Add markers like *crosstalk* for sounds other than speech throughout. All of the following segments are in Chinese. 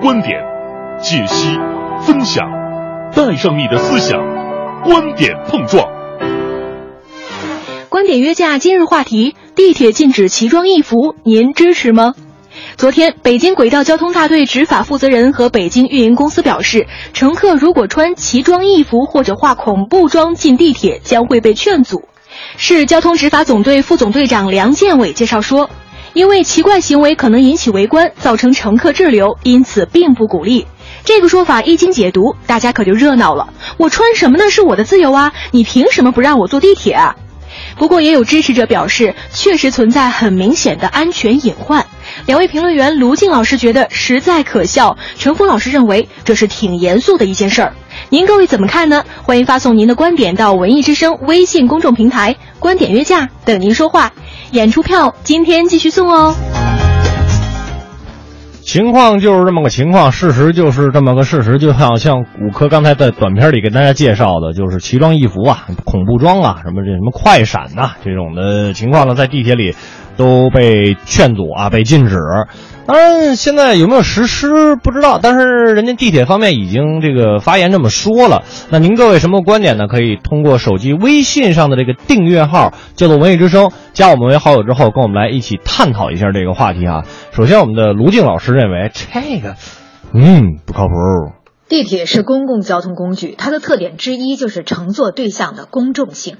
观点、解析、分享，带上你的思想，观点碰撞。观点约架今日话题：地铁禁止奇装异服，您支持吗？昨天，北京轨道交通大队执法负责人和北京运营公司表示，乘客如果穿奇装异服或者化恐怖妆进地铁，将会被劝阻。市交通执法总队副总队长梁建伟介绍说，因为奇怪行为可能引起围观，造成乘客滞留，因此并不鼓励。这个说法一经解读，大家可就热闹了。我穿什么那是我的自由啊，你凭什么不让我坐地铁啊？不过也有支持者表示，确实存在很明显的安全隐患。两位评论员卢静老师觉得实在可笑，陈峰老师认为这是挺严肃的一件事儿。您各位怎么看呢？欢迎发送您的观点到文艺之声微信公众平台“观点约架”，等您说话。演出票今天继续送哦。情况就是这么个情况，事实就是这么个事实。就好像五科刚才在短片里给大家介绍的，就是奇装异服啊、恐怖装啊、什么这什么快闪呐这种的情况呢，在地铁里都被劝阻啊，被禁止。当然，现在有没有实施不知道，但是人家地铁方面已经这个发言这么说了。那您各位什么观点呢？可以通过手机微信上的这个订阅号叫做“文艺之声”，加我们为好友之后，跟我们来一起探讨一下这个话题啊。首先，我们的卢静老师认为这个，嗯，不靠谱。地铁是公共交通工具，它的特点之一就是乘坐对象的公众性。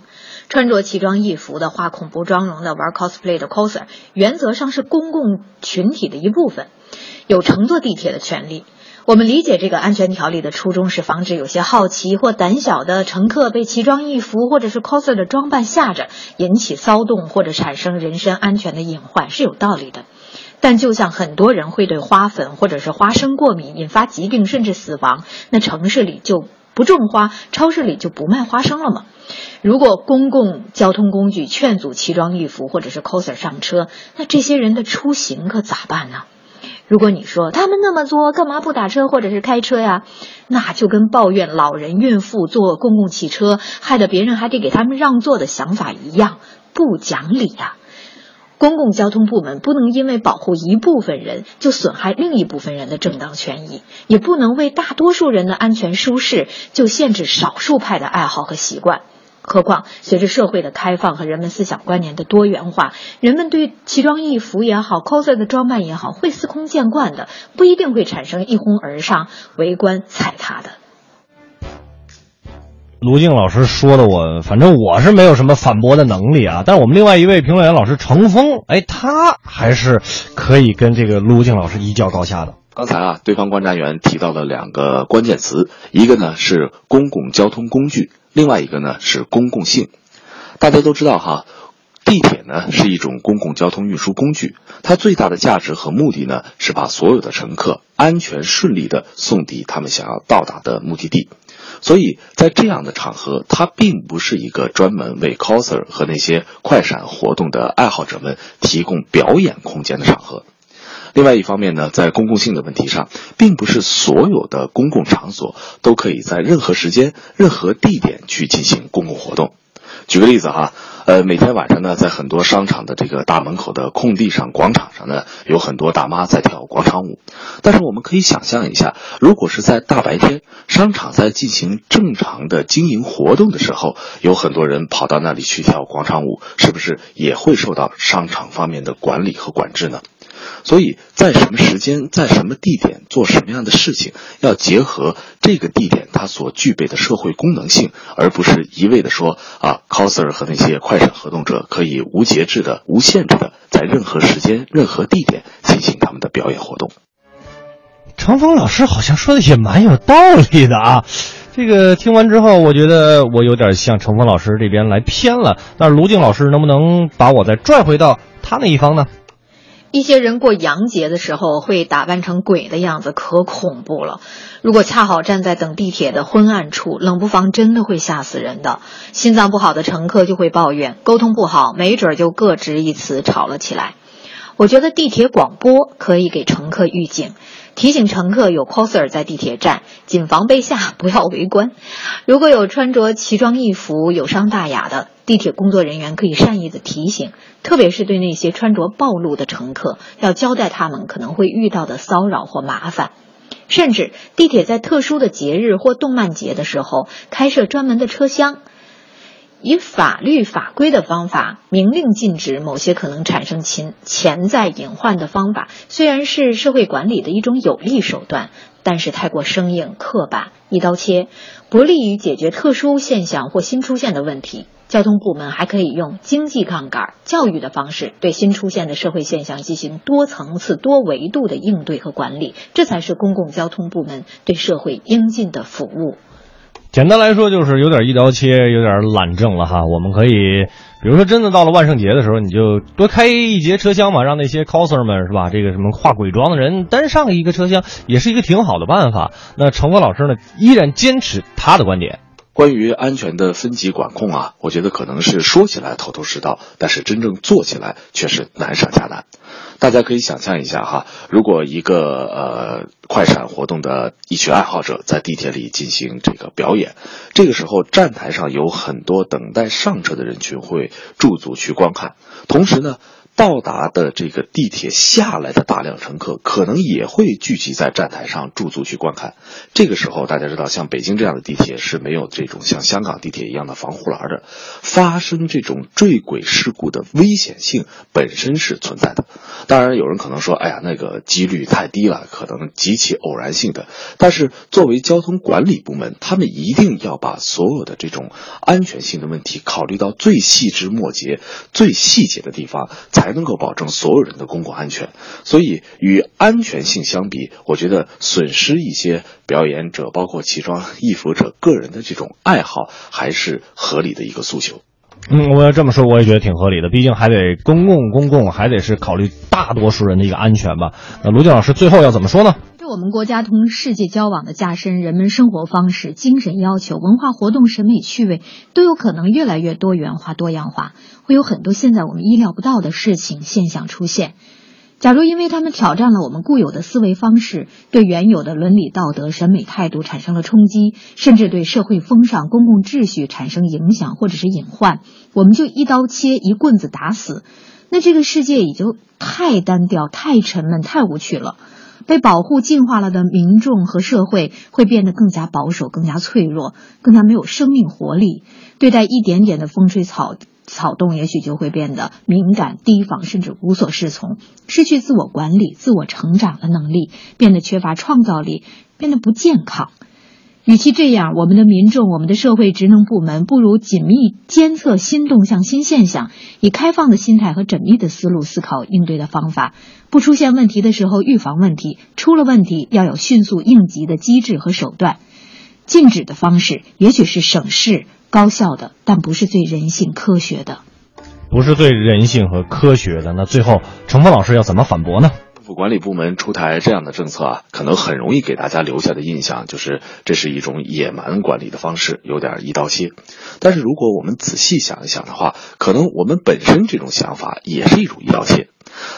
穿着奇装异服的、画恐怖妆容的、玩 cosplay 的 coser，原则上是公共群体的一部分，有乘坐地铁的权利。我们理解这个安全条例的初衷是防止有些好奇或胆小的乘客被奇装异服或者是 coser 的装扮吓着，引起骚动或者产生人身安全的隐患，是有道理的。但就像很多人会对花粉或者是花生过敏，引发疾病甚至死亡，那城市里就不种花，超市里就不卖花生了吗？如果公共交通工具劝阻奇装异服或者是 coser 上车，那这些人的出行可咋办呢？如果你说他们那么作，干嘛不打车或者是开车呀？那就跟抱怨老人孕妇坐公共汽车害得别人还得给他们让座的想法一样，不讲理呀！公共交通部门不能因为保护一部分人就损害另一部分人的正当权益，也不能为大多数人的安全舒适就限制少数派的爱好和习惯。何况，随着社会的开放和人们思想观念的多元化，人们对奇装异服也好，coser 的装扮也好，会司空见惯的，不一定会产生一哄而上、围观踩踏的。卢静老师说的，我反正我是没有什么反驳的能力啊。但是我们另外一位评论员老师程峰，哎，他还是可以跟这个卢静老师一较高下的。刚才啊，对方观察员提到了两个关键词，一个呢是公共交通工具，另外一个呢是公共性。大家都知道哈，地铁呢是一种公共交通运输工具，它最大的价值和目的呢是把所有的乘客安全顺利的送抵他们想要到达的目的地。所以在这样的场合，它并不是一个专门为 coser 和那些快闪活动的爱好者们提供表演空间的场合。另外一方面呢，在公共性的问题上，并不是所有的公共场所都可以在任何时间、任何地点去进行公共活动。举个例子哈，呃，每天晚上呢，在很多商场的这个大门口的空地上、广场上呢，有很多大妈在跳广场舞。但是我们可以想象一下，如果是在大白天，商场在进行正常的经营活动的时候，有很多人跑到那里去跳广场舞，是不是也会受到商场方面的管理和管制呢？所以在什么时间，在什么地点做什么样的事情，要结合这个地点它所具备的社会功能性，而不是一味的说啊，coser 和那些快闪活动者可以无节制的、无限制的在任何时间、任何地点进行他们的表演活动。程峰老师好像说的也蛮有道理的啊，这个听完之后，我觉得我有点向程峰老师这边来偏了。但是卢静老师能不能把我再拽回到他那一方呢？一些人过洋节的时候会打扮成鬼的样子，可恐怖了。如果恰好站在等地铁的昏暗处，冷不防真的会吓死人的。心脏不好的乘客就会抱怨，沟通不好，没准就各执一词吵了起来。我觉得地铁广播可以给乘客预警，提醒乘客有 coser 在地铁站，谨防被吓，不要围观。如果有穿着奇装异服、有伤大雅的，地铁工作人员可以善意的提醒，特别是对那些穿着暴露的乘客，要交代他们可能会遇到的骚扰或麻烦。甚至地铁在特殊的节日或动漫节的时候开设专门的车厢。以法律法规的方法明令禁止某些可能产生潜潜在隐患的方法，虽然是社会管理的一种有力手段，但是太过生硬、刻板、一刀切，不利于解决特殊现象或新出现的问题。交通部门还可以用经济杠杆、教育的方式，对新出现的社会现象进行多层次、多维度的应对和管理，这才是公共交通部门对社会应尽的服务。简单来说，就是有点一刀切，有点懒政了哈。我们可以，比如说，真的到了万圣节的时候，你就多开一节车厢嘛，让那些 coser 们是吧？这个什么化鬼装的人单上一个车厢，也是一个挺好的办法。那程峰老师呢，依然坚持他的观点。关于安全的分级管控啊，我觉得可能是说起来头头是道，但是真正做起来却是难上加难。大家可以想象一下哈，如果一个呃快闪活动的一群爱好者在地铁里进行这个表演，这个时候站台上有很多等待上车的人群会驻足去观看，同时呢。到达的这个地铁下来的大量乘客，可能也会聚集在站台上驻足去观看。这个时候，大家知道，像北京这样的地铁是没有这种像香港地铁一样的防护栏的，发生这种坠轨事故的危险性本身是存在的。当然，有人可能说：“哎呀，那个几率太低了，可能极其偶然性的。”但是，作为交通管理部门，他们一定要把所有的这种安全性的问题考虑到最细枝末节、最细节的地方，才。才能够保证所有人的公共安全，所以与安全性相比，我觉得损失一些表演者，包括奇装异服者个人的这种爱好，还是合理的一个诉求。嗯，我要这么说，我也觉得挺合理的。毕竟还得公共公共，还得是考虑大多数人的一个安全吧。那卢静老师最后要怎么说呢？我们国家同世界交往的加深，人们生活方式、精神要求、文化活动、审美趣味都有可能越来越多元化、多样化，会有很多现在我们意料不到的事情现象出现。假如因为他们挑战了我们固有的思维方式，对原有的伦理道德、审美态度产生了冲击，甚至对社会风尚、公共秩序产生影响或者是隐患，我们就一刀切、一棍子打死，那这个世界也就太单调、太沉闷、太无趣了。被保护进化了的民众和社会会变得更加保守、更加脆弱、更加没有生命活力。对待一点点的风吹草草动，也许就会变得敏感、提防，甚至无所适从，失去自我管理、自我成长的能力，变得缺乏创造力，变得不健康。与其这样，我们的民众、我们的社会职能部门不如紧密监测新动向、新现象，以开放的心态和缜密的思路思考应对的方法。不出现问题的时候预防问题，出了问题要有迅速应急的机制和手段。禁止的方式也许是省事、高效的，但不是最人性、科学的。不是最人性和科学的。那最后，程峰老师要怎么反驳呢？管理部门出台这样的政策啊，可能很容易给大家留下的印象就是这是一种野蛮管理的方式，有点一刀切。但是如果我们仔细想一想的话，可能我们本身这种想法也是一种一刀切。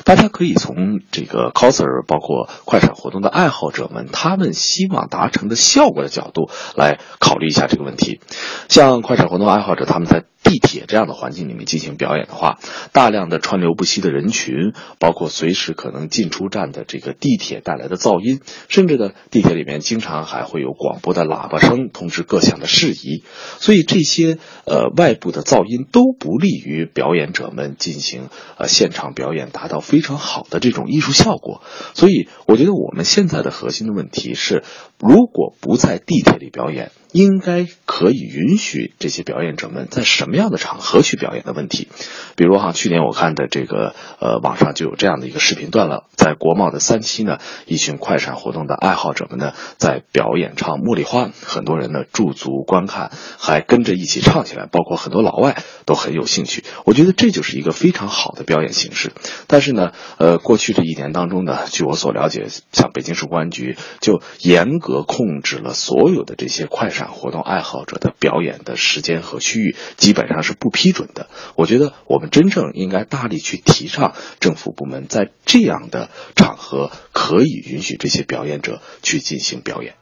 大家可以从这个 coser，包括快闪活动的爱好者们，他们希望达成的效果的角度来考虑一下这个问题。像快闪活动爱好者，他们在地铁这样的环境里面进行表演的话，大量的川流不息的人群，包括随时可能进出站的这个地铁带来的噪音，甚至呢，地铁里面经常还会有广播的喇叭声通知各项的事宜，所以这些呃外部的噪音都不利于表演者们进行呃现场表演，达到非常好的这种艺术效果。所以，我觉得我们现在的核心的问题是，如果不在地铁里表演。应该可以允许这些表演者们在什么样的场合去表演的问题，比如哈，去年我看的这个呃网上就有这样的一个视频段了，在国贸的三期呢，一群快闪活动的爱好者们呢在表演唱《茉莉花》，很多人呢驻足观看，还跟着一起唱起来，包括很多老外都很有兴趣。我觉得这就是一个非常好的表演形式。但是呢，呃，过去这一年当中呢，据我所了解，像北京市公安局就严格控制了所有的这些快闪。活动爱好者的表演的时间和区域基本上是不批准的。我觉得我们真正应该大力去提倡政府部门在这样的场合可以允许这些表演者去进行表演。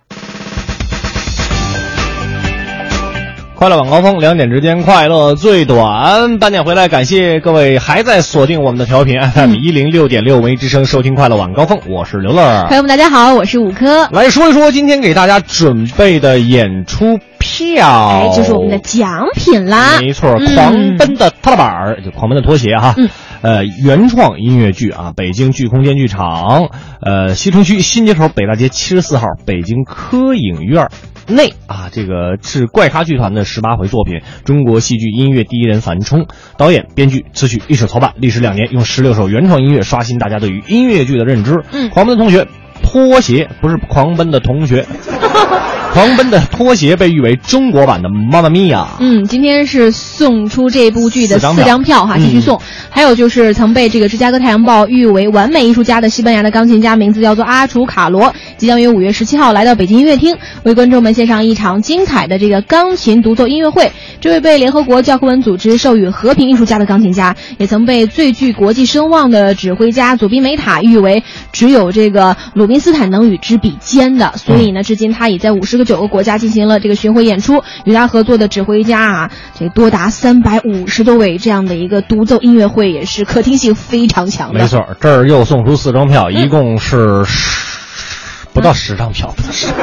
快乐晚高峰，两点之间快乐最短，半点回来，感谢各位还在锁定我们的调频 *laughs* FM 一零六点六文艺之声，收听快乐晚高峰，我是刘乐。朋友们，大家好，我是五科。来说一说今天给大家准备的演出票，哎，就是我们的奖品啦。没错，狂奔的踏板儿，就狂奔的拖鞋哈。嗯。呃，原创音乐剧啊，北京剧空间剧场，呃，西城区新街口北大街七十四号北京科影院内啊，这个是怪咖剧团的十八回作品，中国戏剧音乐第一人樊冲，导演、编剧、词曲一手操办，历时两年，用十六首原创音乐刷新大家对于音乐剧的认知。嗯，狂奔的同学，拖鞋不是狂奔的同学。*laughs* 狂奔的拖鞋被誉为中国版的《妈妈咪呀》。嗯，今天是送出这部剧的四张票哈，继续送。还有就是曾被这个芝加哥太阳报誉为完美艺术家的西班牙的钢琴家，名字叫做阿楚卡罗，即将于五月十七号来到北京音乐厅，为观众们献上一场精彩的这个钢琴独奏音乐会。这位被联合国教科文组织授予和平艺术家的钢琴家，也曾被最具国际声望的指挥家佐宾梅塔誉为只有这个鲁宾斯坦能与之比肩的。所以呢，至今他已在五十个。九个国家进行了这个巡回演出，与他合作的指挥家啊，这多达三百五十多位，这样的一个独奏音乐会也是可听性非常强的。没错，这儿又送出四张票，一共是十不到十张票，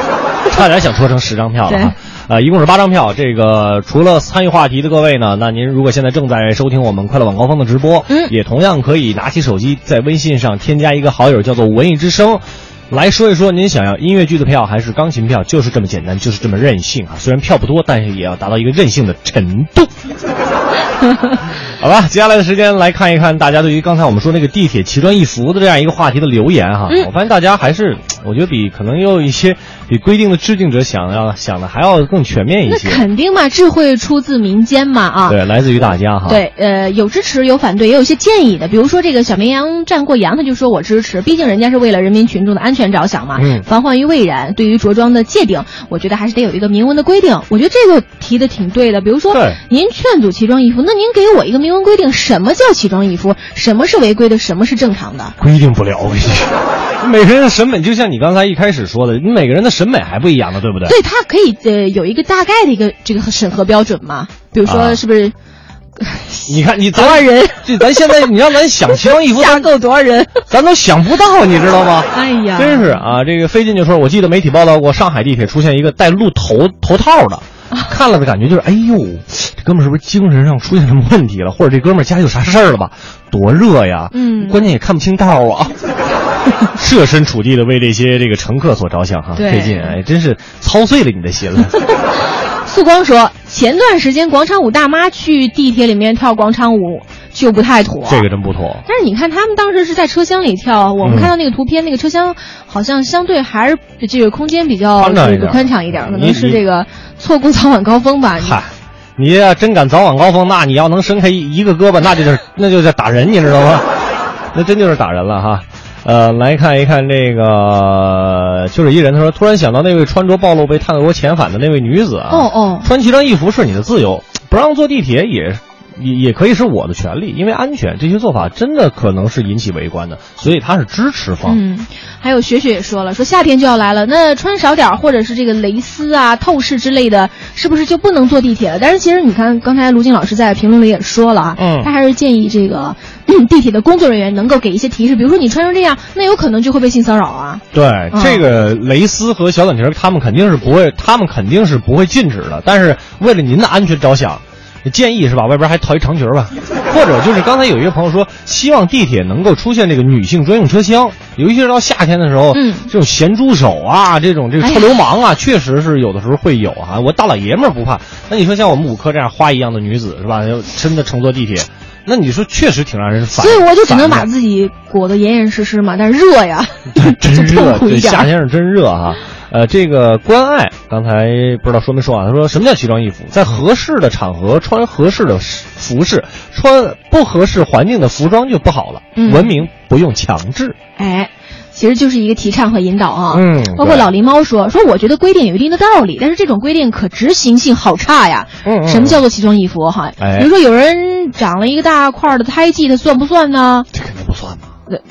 *laughs* 差点想说成十张票了啊！呃，一共是八张票。这个除了参与话题的各位呢，那您如果现在正在收听我们快乐晚高峰的直播，嗯，也同样可以拿起手机在微信上添加一个好友，叫做文艺之声。来说一说，您想要音乐剧的票还是钢琴票？就是这么简单，就是这么任性啊！虽然票不多，但是也要达到一个任性的程度。*laughs* 好吧，接下来的时间来看一看大家对于刚才我们说那个地铁奇装异服的这样一个话题的留言哈。我发现大家还是，我觉得比可能有一些比规定的制定者想要想的还要更全面一些。那肯定嘛，智慧出自民间嘛啊。对，来自于大家哈。对，呃，有支持有反对，也有一些建议的。比如说这个小绵羊站过羊，他就说我支持，毕竟人家是为了人民群众的安全着想嘛。嗯。防患于未然，对于着装的界定，我觉得还是得有一个明文的规定。我觉得这个提的挺对的。比如说，您劝阻奇装异服，那您给我一个明文规定，什么叫奇装异服？什么是违规的？什么是正常的？规定不了，我跟你说，每个人的审美就像你刚才一开始说的，你每个人的审美还不一样呢，对不对？对，他可以呃有一个大概的一个这个审核标准嘛。比如说，是不是？你看你 *laughs* 多少人？这咱现在你让咱想奇装异服，吓够多少人？*laughs* 咱都想不到，你知道吗？哎呀，真是啊！这个费劲就说，我记得媒体报道过，上海地铁出现一个戴鹿头头套的，看了的感觉就是，哎呦，这哥们是不是精神上出现什么问题了？或者这哥们家有啥事儿了吧？多热呀！嗯，关键也看不清道啊。*laughs* 设身处地的为这些这个乘客所着想哈，费劲哎，真是操碎了你的心了。*laughs* 素光说，前段时间广场舞大妈去地铁里面跳广场舞就不太妥，这个真不妥。但是你看他们当时是在车厢里跳，我们看到那个图片，那个车厢好像相对还是这个空间比较这个宽敞一点，可能是这个错过早晚高峰吧。嗨，你要真敢早晚高峰，那你要能伸开一个胳膊，那就是那就是打人，你知道吗？那真就是打人了哈。呃，来看一看这个，就是一人他说，突然想到那位穿着暴露被泰国遣返的那位女子啊，哦哦，穿奇装异服是你的自由，不让坐地铁也也也可以是我的权利，因为安全，这些做法真的可能是引起围观的，所以他是支持方。嗯，还有雪雪也说了，说夏天就要来了，那穿少点或者是这个蕾丝啊、透视之类的，是不是就不能坐地铁了？但是其实你看，刚才卢静老师在评论里也说了啊，嗯，他还是建议这个。地铁的工作人员能够给一些提示，比如说你穿成这样，那有可能就会被性骚扰啊。对，这个蕾丝和小短裙，他们肯定是不会，他们肯定是不会禁止的。但是为了您的安全着想，建议是吧？外边还套一长裙吧，*laughs* 或者就是刚才有一个朋友说，希望地铁能够出现这个女性专用车厢，尤其是到夏天的时候，嗯，这种咸猪手啊，这种这个臭流氓啊，确实是有的时候会有啊。我大老爷们儿不怕，那你说像我们五科这样花一样的女子是吧？要真的乘坐地铁。那你说确实挺让人烦，所以我就只能把自己裹得严严实实嘛，但是热呀，*laughs* 真热，对，夏天是真热哈。呃，这个关爱刚才不知道说没说啊？他说什么叫奇装异服？在合适的场合穿合适的服饰，穿不合适环境的服装就不好了。文明不用强制。哎。其实就是一个提倡和引导啊，嗯，包括老狸猫说说，我觉得规定有一定的道理，但是这种规定可执行性好差呀。嗯，什么叫做奇装异服哈？哎，比如说有人长了一个大块的胎记，它算不算呢？这肯定不算嘛。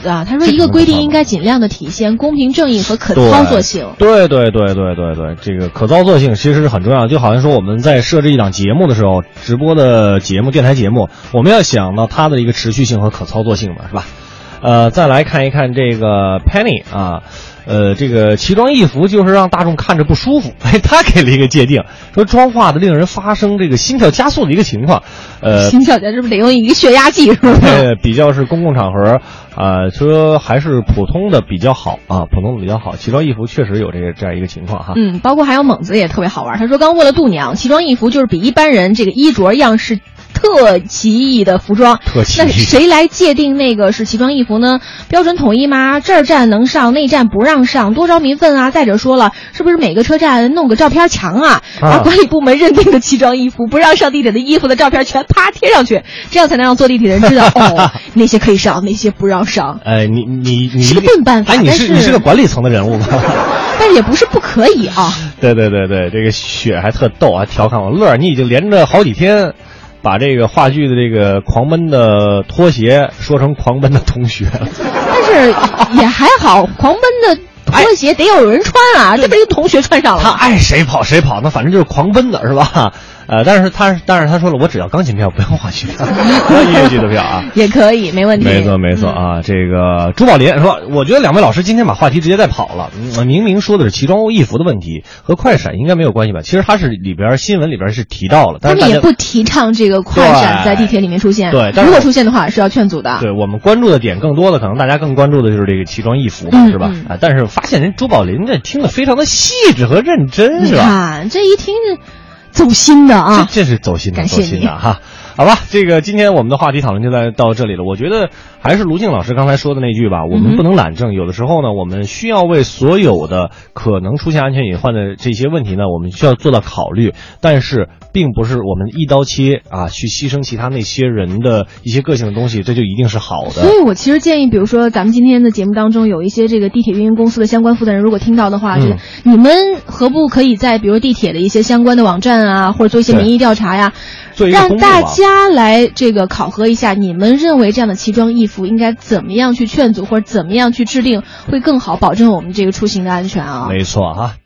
啊，他说一个规定应该尽量的体现公平正义和可操作性。对对对对对对，这个可操作性其实是很重要。就好像说我们在设置一档节目的时候，直播的节目、电台节目，我们要想到它的一个持续性和可操作性嘛，是吧？呃，再来看一看这个 Penny 啊。呃，这个奇装异服就是让大众看着不舒服。*laughs* 哎，他给了一个界定，说妆化的令人发生这个心跳加速的一个情况。呃，心跳加是不是得用一个血压计？是吧？对，比较是公共场合，啊，说还是普通的比较好啊，普通的比较好。奇装异服确实有这个这样一个情况哈。嗯，包括还有猛子也特别好玩。他说，刚问了度娘，奇装异服就是比一般人这个衣着样式。特奇异的服装，特奇异。那谁来界定那个是奇装异服呢？标准统一吗？这儿站能上，那站不让上，多招民愤啊！再者说了，是不是每个车站弄个照片墙啊？把管理部门认定的奇装异服不让上地铁的衣服的照片全啪贴上去，这样才能让坐地铁的人知道 *laughs* 哦，那些可以上，那些不让上。*laughs* 哎，你你你是个笨办法，哎，你是你是个管理层的人物吗？*laughs* 但是也不是不可以啊。对对对对，这个雪还特逗，啊调侃我乐，你已经连着好几天。把这个话剧的这个狂奔的拖鞋说成狂奔的同学了，但是也还好，狂奔的拖鞋得有人穿啊，这不是同学穿上了。他爱谁跑谁跑，那反正就是狂奔的是吧？呃，但是他，但是他说了，我只要钢琴票，不 *laughs* 要话剧票，音乐剧的票啊，*laughs* 也可以，没问题。没错，没错啊。这个朱宝林说，我觉得两位老师今天把话题直接带跑了。明明说的是奇装异服的问题，和快闪应该没有关系吧？其实他是里边新闻里边是提到了，但是他们也不提倡这个快闪在地铁里面出现。对，如果出现的话是要劝阻的。对我们关注的点更多的，可能大家更关注的就是这个奇装异服嘛，是吧？啊，但是发现人朱宝林这听的非常的细致和认真，是吧？这一听着。走心的啊，这这是走心的，走心的哈。好吧，这个今天我们的话题讨论就在到这里了。我觉得还是卢静老师刚才说的那句吧，我们不能懒政。有的时候呢，我们需要为所有的可能出现安全隐患的这些问题呢，我们需要做到考虑。但是，并不是我们一刀切啊，去牺牲其他那些人的一些个性的东西，这就一定是好的。所以我其实建议，比如说咱们今天的节目当中有一些这个地铁运营公司的相关负责人，如果听到的话，就你们何不可以在比如地铁的一些相关的网站啊，或者做一些民意调查呀？让大家来这个考核一下，你们认为这样的奇装异服应该怎么样去劝阻，或者怎么样去制定会更好，保证我们这个出行的安全啊？没错哈。